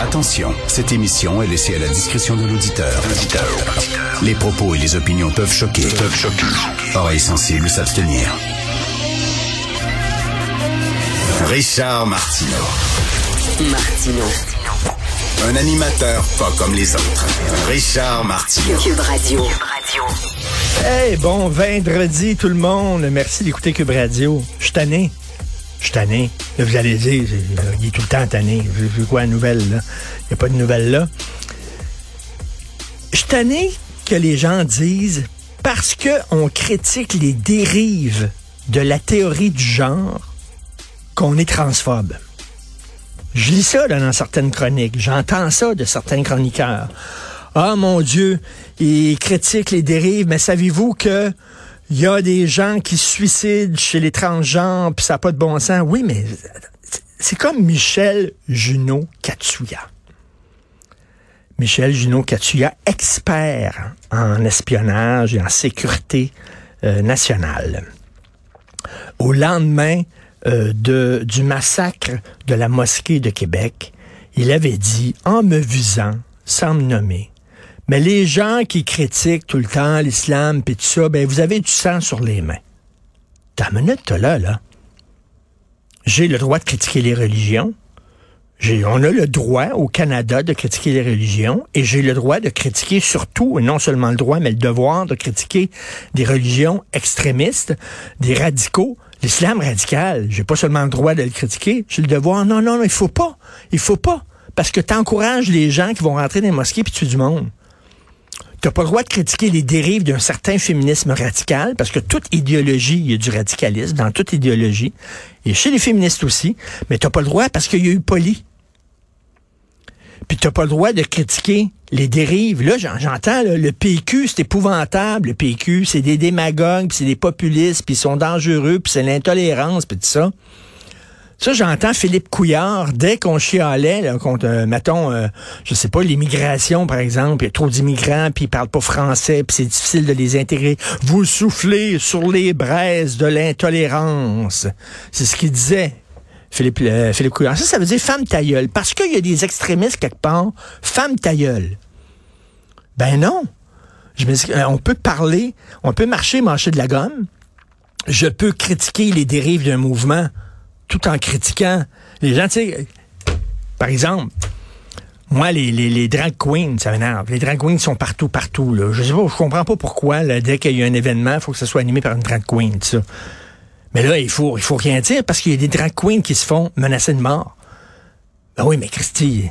Attention, cette émission est laissée à la discrétion de l'auditeur. Les propos et les opinions peuvent choquer. Peuvent choquer. Oreilles sensibles s'abstenir. Richard Martineau. Martino. Un animateur pas comme les autres. Richard Martineau. Cube Radio. Hey, bon vendredi tout le monde. Merci d'écouter Cube Radio. Je suis tanné. Je suis. Là, vous allez dire, il est tout le temps tanné. Vu, vu quoi nouvelle, là? Il n'y a pas de nouvelle là. Je suis que les gens disent parce qu'on critique les dérives de la théorie du genre qu'on est transphobe. Je lis ça là, dans certaines chroniques. J'entends ça de certains chroniqueurs. Ah mon Dieu, ils critiquent les dérives, mais savez-vous que il y a des gens qui se suicident chez les transgenres, puis ça n'a pas de bon sens. Oui, mais c'est comme Michel Junot Katsuya. Michel Junot Katsuya, expert en espionnage et en sécurité euh, nationale. Au lendemain euh, du massacre de la mosquée de Québec, il avait dit, en me visant, sans me nommer, mais les gens qui critiquent tout le temps l'islam puis tout ça, ben vous avez du sang sur les mains. T'as une minute, là, là. J'ai le droit de critiquer les religions. J'ai, on a le droit au Canada de critiquer les religions et j'ai le droit de critiquer surtout, et non seulement le droit, mais le devoir de critiquer des religions extrémistes, des radicaux, l'islam radical. J'ai pas seulement le droit de le critiquer, j'ai le devoir. Non, non, non, il faut pas. Il faut pas. Parce que t'encourages les gens qui vont rentrer dans les mosquées puis tuer du monde. T'as pas le droit de critiquer les dérives d'un certain féminisme radical, parce que toute idéologie, il y a du radicalisme dans toute idéologie, et chez les féministes aussi, mais t'as pas le droit parce qu'il y a eu poli. Puis t'as pas le droit de critiquer les dérives. Là, j'en- j'entends, le PQ, c'est épouvantable, le PQ, c'est des démagogues, puis c'est des populistes, puis ils sont dangereux, puis c'est l'intolérance, puis tout ça. Ça, j'entends Philippe Couillard, dès qu'on chialait contre, euh, mettons, euh, je sais pas, l'immigration, par exemple, il y a trop d'immigrants, puis ils parlent pas français, puis c'est difficile de les intégrer. Vous soufflez sur les braises de l'intolérance. C'est ce qu'il disait. Philippe, euh, Philippe Couillard. Ça, ça veut dire femme ta gueule. Parce qu'il y a des extrémistes quelque part, femme ta gueule. Ben non. Je me dis, euh, on peut parler, on peut marcher, marcher de la gomme. Je peux critiquer les dérives d'un mouvement tout en critiquant les gens. Par exemple, moi, les, drag queens, ça m'énerve. Les drag queens sont partout, partout. Là. Je sais pas, je comprends pas pourquoi, dès qu'il y a un événement, il faut que ça soit animé par une drag queen. Mais là, il faut, il faut rien dire parce qu'il y a des drag queens qui se font menacer de mort. Ben oui, mais Christy,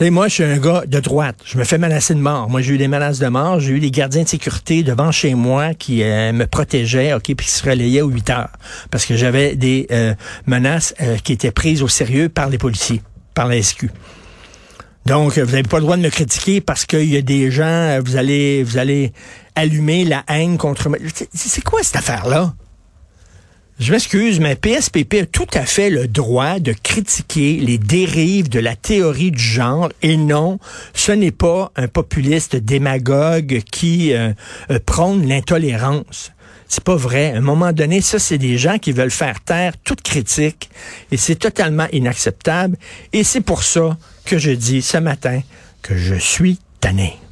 sais, moi, je suis un gars de droite. Je me fais menacer de mort. Moi, j'ai eu des menaces de mort. J'ai eu des gardiens de sécurité devant chez moi qui euh, me protégeaient, OK, puis qui se relayaient aux 8 heures. Parce que j'avais des euh, menaces euh, qui étaient prises au sérieux par les policiers, par la SQ. Donc, vous n'avez pas le droit de me critiquer parce qu'il y a des gens, vous allez, vous allez allumer la haine contre moi. C'est quoi cette affaire-là? Je m'excuse, mais PSPP a tout à fait le droit de critiquer les dérives de la théorie du genre et non, ce n'est pas un populiste démagogue qui euh, euh, prône l'intolérance. C'est pas vrai. À un moment donné, ça, c'est des gens qui veulent faire taire toute critique et c'est totalement inacceptable. Et c'est pour ça que je dis ce matin que je suis tanné.